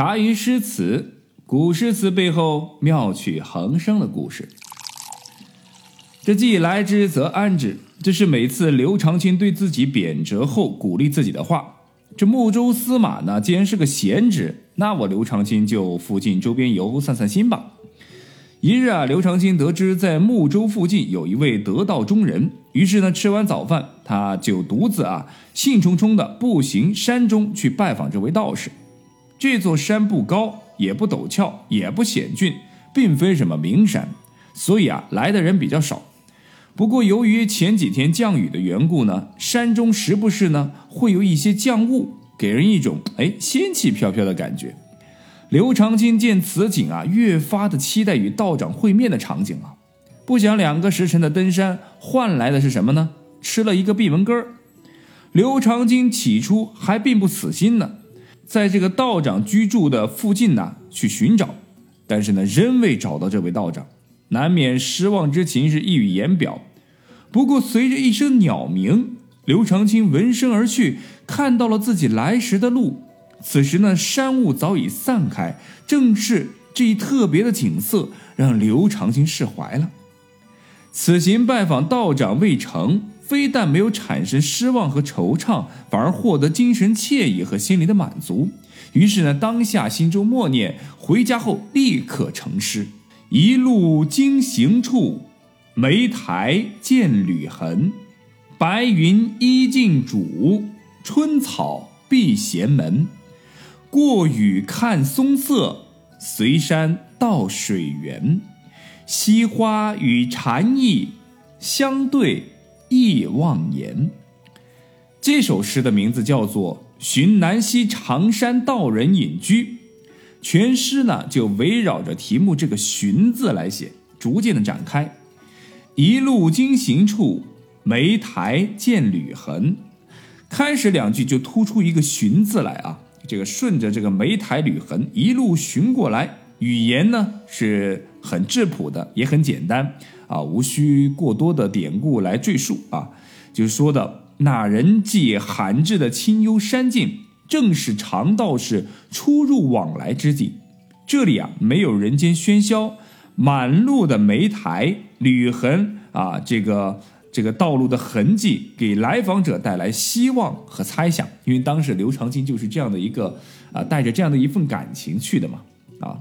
茶余诗词，古诗词背后妙趣横生的故事。这既来之则安之，这是每次刘长卿对自己贬谪后鼓励自己的话。这睦州司马呢，既然是个闲职，那我刘长卿就附近周边游散散心吧。一日啊，刘长卿得知在睦州附近有一位得道中人，于是呢，吃完早饭，他就独自啊，兴冲冲的步行山中去拜访这位道士。这座山不高，也不陡峭，也不险峻，并非什么名山，所以啊，来的人比较少。不过由于前几天降雨的缘故呢，山中时不时呢会有一些降雾，给人一种哎仙气飘飘的感觉。刘长卿见此景啊，越发的期待与道长会面的场景啊。不想两个时辰的登山换来的是什么呢？吃了一个闭门羹。刘长卿起初还并不死心呢。在这个道长居住的附近呢，去寻找，但是呢，仍未找到这位道长，难免失望之情是溢于言表。不过，随着一声鸟鸣，刘长卿闻声而去，看到了自己来时的路。此时呢，山雾早已散开，正是这一特别的景色，让刘长卿释怀了。此行拜访道长未成。非但没有产生失望和惆怅，反而获得精神惬意和心灵的满足。于是呢，当下心中默念，回家后立刻成诗：一路经行处，莓苔见履痕。白云依径渚，春草闭闲门。过雨看松色，随山到水源。溪花与禅意相对。忆忘言，这首诗的名字叫做《寻南溪长山道人隐居》，全诗呢就围绕着题目这个“寻”字来写，逐渐的展开。一路经行处，莓苔见履痕。开始两句就突出一个“寻”字来啊，这个顺着这个莓苔履痕一路寻过来，语言呢是很质朴的，也很简单。啊，无需过多的典故来赘述啊，就是说的那人迹罕至的清幽山径，正是常道士出入往来之地。这里啊，没有人间喧嚣，满路的莓苔履痕啊，这个这个道路的痕迹，给来访者带来希望和猜想。因为当时刘长卿就是这样的一个啊，带着这样的一份感情去的嘛。啊，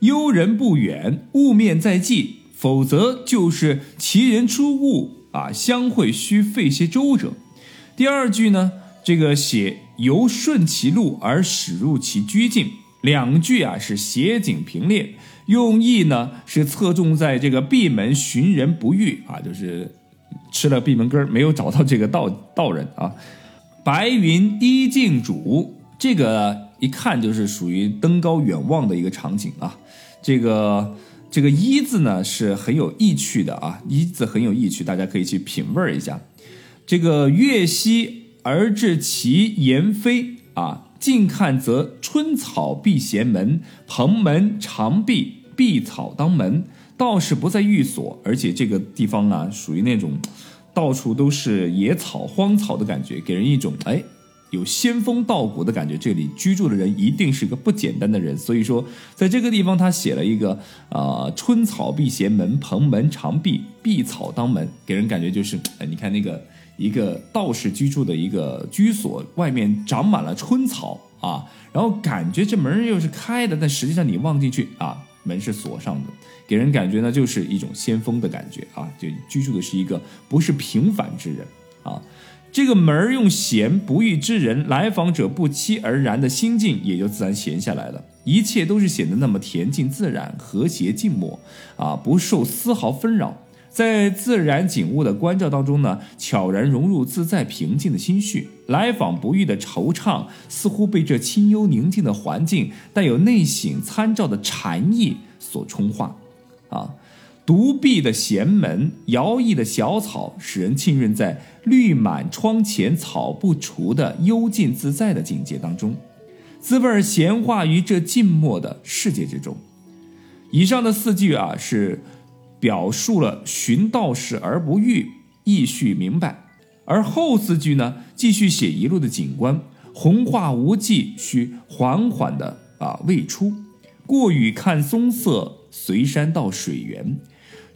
幽人不远，雾面在即。否则就是其人出物啊，相会须费些周折。第二句呢，这个写由顺其路而驶入其居境，两句啊是写景平列，用意呢是侧重在这个闭门寻人不遇啊，就是吃了闭门羹没有找到这个道道人啊。白云依径渚，这个一看就是属于登高远望的一个场景啊，这个。这个“一”字呢是很有意趣的啊，“一”字很有意趣，大家可以去品味一下。这个“月兮而至其言飞”啊，近看则春草闭闲门，蓬门常闭，碧草当门。道士不在寓所，而且这个地方啊，属于那种到处都是野草荒草的感觉，给人一种哎。有仙风道骨的感觉，这里居住的人一定是个不简单的人。所以说，在这个地方他写了一个啊，春草闭闲门，蓬门常闭，碧草当门，给人感觉就是，哎，你看那个一个道士居住的一个居所，外面长满了春草啊，然后感觉这门又是开的，但实际上你望进去啊，门是锁上的，给人感觉呢就是一种仙风的感觉啊，就居住的是一个不是平凡之人啊。这个门儿用闲不遇之人，来访者不期而然的心境也就自然闲下来了，一切都是显得那么恬静自然、和谐静默，啊，不受丝毫纷扰，在自然景物的关照当中呢，悄然融入自在平静的心绪。来访不遇的惆怅，似乎被这清幽宁静的环境带有内省参照的禅意所冲化，啊。独闭的闲门，摇曳的小草，使人浸润在绿满窗前草不除的幽静自在的境界当中，滋味闲化于这静默的世界之中。以上的四句啊，是表述了寻道士而不遇，意绪明白；而后四句呢，继续写一路的景观，宏画无际，需缓缓的。啊未出。过雨看松色，随山到水源。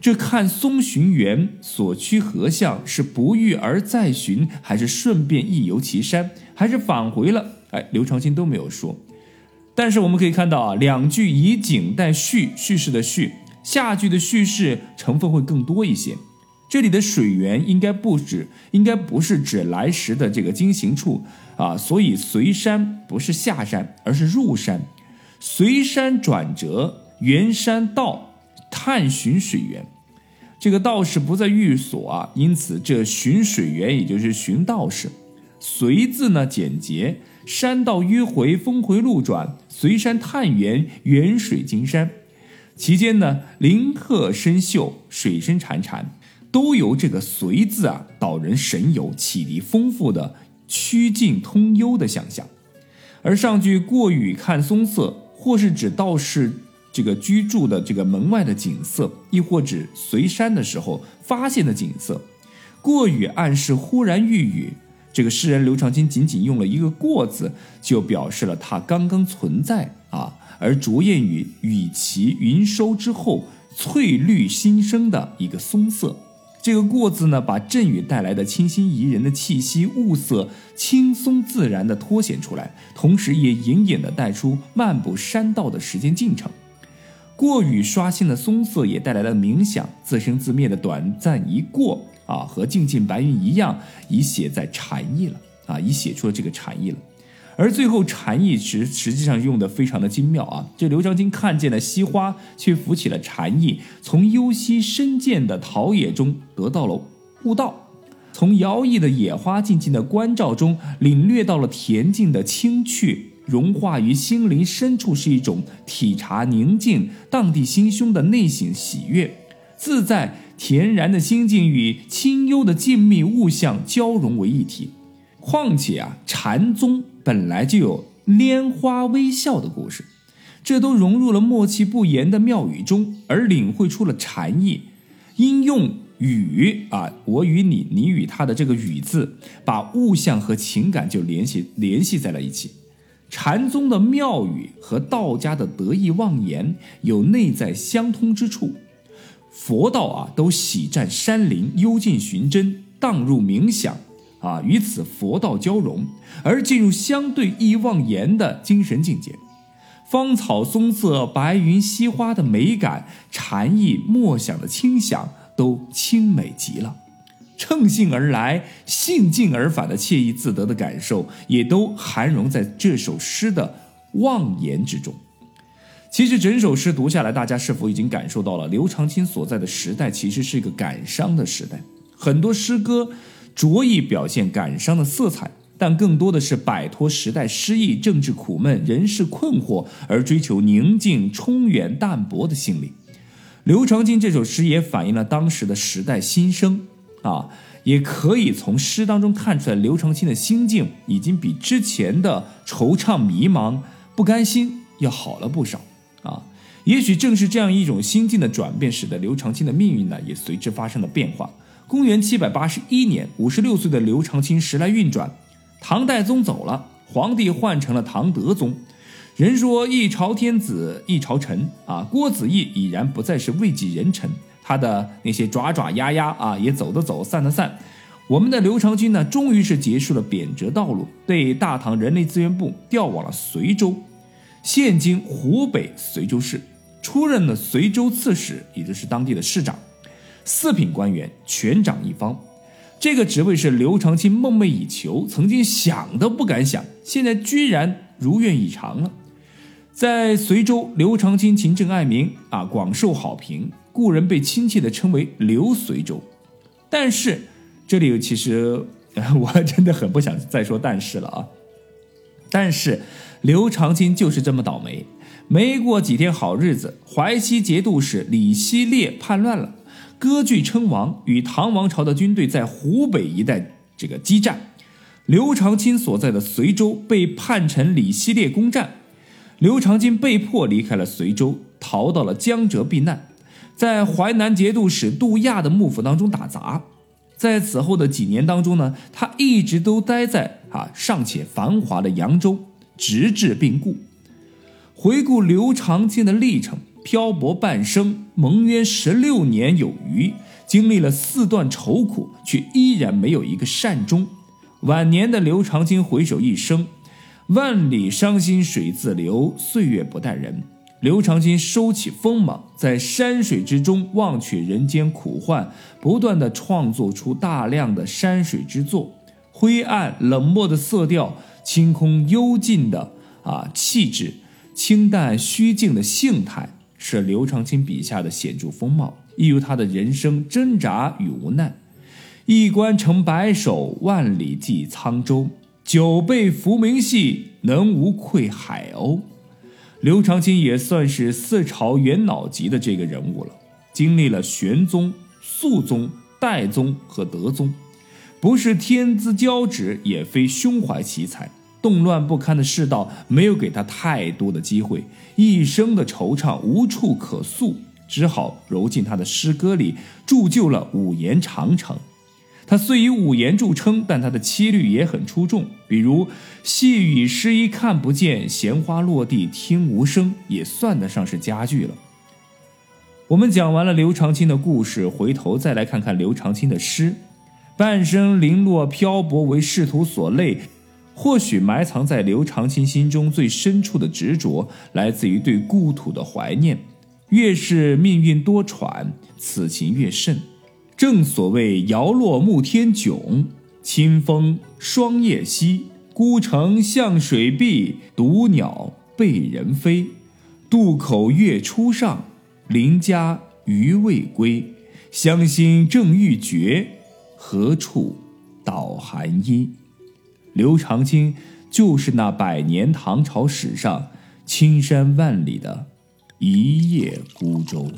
这看松寻源所趋何向？是不遇而再寻，还是顺便一游其山，还是返回了？哎，刘长卿都没有说。但是我们可以看到啊，两句以景代叙，叙事的叙，下句的叙事成分会更多一些。这里的水源应该不止，应该不是指来时的这个经行处啊，所以随山不是下山，而是入山。随山转折，原山道探寻水源。这个道士不在寓所啊，因此这寻水源也就是寻道士。随字呢简洁，山道迂回，峰回路转，随山探源，远水金山。其间呢林壑深秀，水深潺潺，都由这个随字啊导人神游，启迪丰富的曲径通幽的想象。而上句过雨看松色。或是指道士这个居住的这个门外的景色，亦或指随山的时候发现的景色。过雨暗示忽然遇雨，这个诗人刘长卿仅仅用了一个“过”字，就表示了他刚刚存在啊，而着眼于雨齐云收之后翠绿新生的一个松色。这个“过”字呢，把阵雨带来的清新宜人的气息、物色轻松自然地凸显出来，同时也隐隐地带出漫步山道的时间进程。过雨刷新的松色也带来了冥想，自生自灭的短暂一过啊，和静静白云一样，已写在禅意了啊，已写出了这个禅意了。而最后禅意实实际上用的非常的精妙啊！这刘长卿看见了西花，却浮起了禅意，从幽溪深涧的陶冶中得到了悟道，从摇曳的野花静静的关照中领略到了恬静的清趣，融化于心灵深处，是一种体察宁静、荡涤心胸的内省喜悦，自在恬然的心境与清幽的静谧物象交融为一体。况且啊，禅宗。本来就有拈花微笑的故事，这都融入了默契不言的妙语中，而领会出了禅意。应用语啊，我与你，你与他的这个语字，把物象和情感就联系联系在了一起。禅宗的妙语和道家的得意忘言有内在相通之处。佛道啊，都喜占山林，幽静寻真，荡入冥想。啊，与此佛道交融，而进入相对意忘言的精神境界，芳草松色、白云溪花的美感，禅意默想的清响，都清美极了。乘兴而来、兴尽而返的惬意自得的感受，也都含融在这首诗的妄言之中。其实整首诗读下来，大家是否已经感受到了刘长卿所在的时代其实是一个感伤的时代？很多诗歌。着意表现感伤的色彩，但更多的是摆脱时代失意、政治苦闷、人事困惑，而追求宁静、充远、淡泊的心理。刘长卿这首诗也反映了当时的时代心声啊，也可以从诗当中看出来，刘长卿的心境已经比之前的惆怅、迷茫、不甘心要好了不少啊。也许正是这样一种心境的转变，使得刘长卿的命运呢，也随之发生了变化。公元七百八十一年，五十六岁的刘长卿时来运转，唐代宗走了，皇帝换成了唐德宗。人说一朝天子一朝臣啊，郭子仪已然不再是位极人臣，他的那些爪爪丫丫啊，也走的走，散的散。我们的刘长卿呢，终于是结束了贬谪道路，被大唐人力资源部调往了随州，现今湖北随州市，出任了随州刺史，也就是当地的市长。四品官员，全掌一方，这个职位是刘长卿梦寐以求，曾经想都不敢想，现在居然如愿以偿了。在随州，刘长卿勤政爱民啊，广受好评，故人被亲切地称为刘随州。但是，这里其实 我真的很不想再说但是了啊。但是，刘长卿就是这么倒霉，没过几天好日子，淮西节度使李希烈叛乱了。割据称王，与唐王朝的军队在湖北一带这个激战。刘长卿所在的随州被叛臣李希烈攻占，刘长卿被迫离开了随州，逃到了江浙避难，在淮南节度使杜亚的幕府当中打杂。在此后的几年当中呢，他一直都待在啊尚且繁华的扬州，直至病故。回顾刘长卿的历程，漂泊半生，蒙冤十六年有余，经历了四段愁苦，却依然没有一个善终。晚年的刘长卿回首一生，万里伤心水自流，岁月不待人。刘长卿收起锋芒，在山水之中忘却人间苦患，不断的创作出大量的山水之作。灰暗冷漠的色调，清空幽静的啊气质，清淡虚静的性态，是刘长卿笔下的显著风貌，亦有他的人生挣扎与无奈。一关成白首，万里寄沧州。久被浮名戏，能无愧海鸥？刘长卿也算是四朝元老级的这个人物了，经历了玄宗、肃宗、代宗和德宗，不是天资骄子，也非胸怀奇才。动乱不堪的世道没有给他太多的机会，一生的惆怅无处可诉，只好揉进他的诗歌里，铸就了五言长城。他虽以五言著称，但他的七律也很出众。比如“细雨湿衣看不见，闲花落地听无声”，也算得上是佳句了。我们讲完了刘长卿的故事，回头再来看看刘长卿的诗。半生零落漂泊为仕途所累，或许埋藏在刘长卿心中最深处的执着，来自于对故土的怀念。越是命运多舛，此情越甚。正所谓摇落暮天迥，清风霜叶稀。孤城向水碧，独鸟背人飞。渡口月初上，邻家余未归。乡心正欲绝，何处捣寒衣？刘长卿就是那百年唐朝史上青山万里的一叶孤舟。